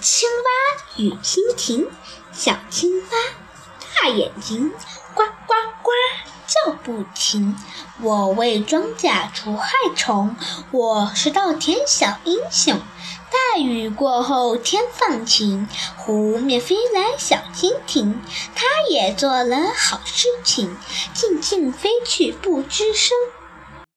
青蛙与蜻蜓小青蛙大眼睛呱呱呱叫不停我为庄稼除害虫我是稻田小英雄大雨过后天放晴湖面飞来小蜻蜓它也做了好事情静静飞去不吱声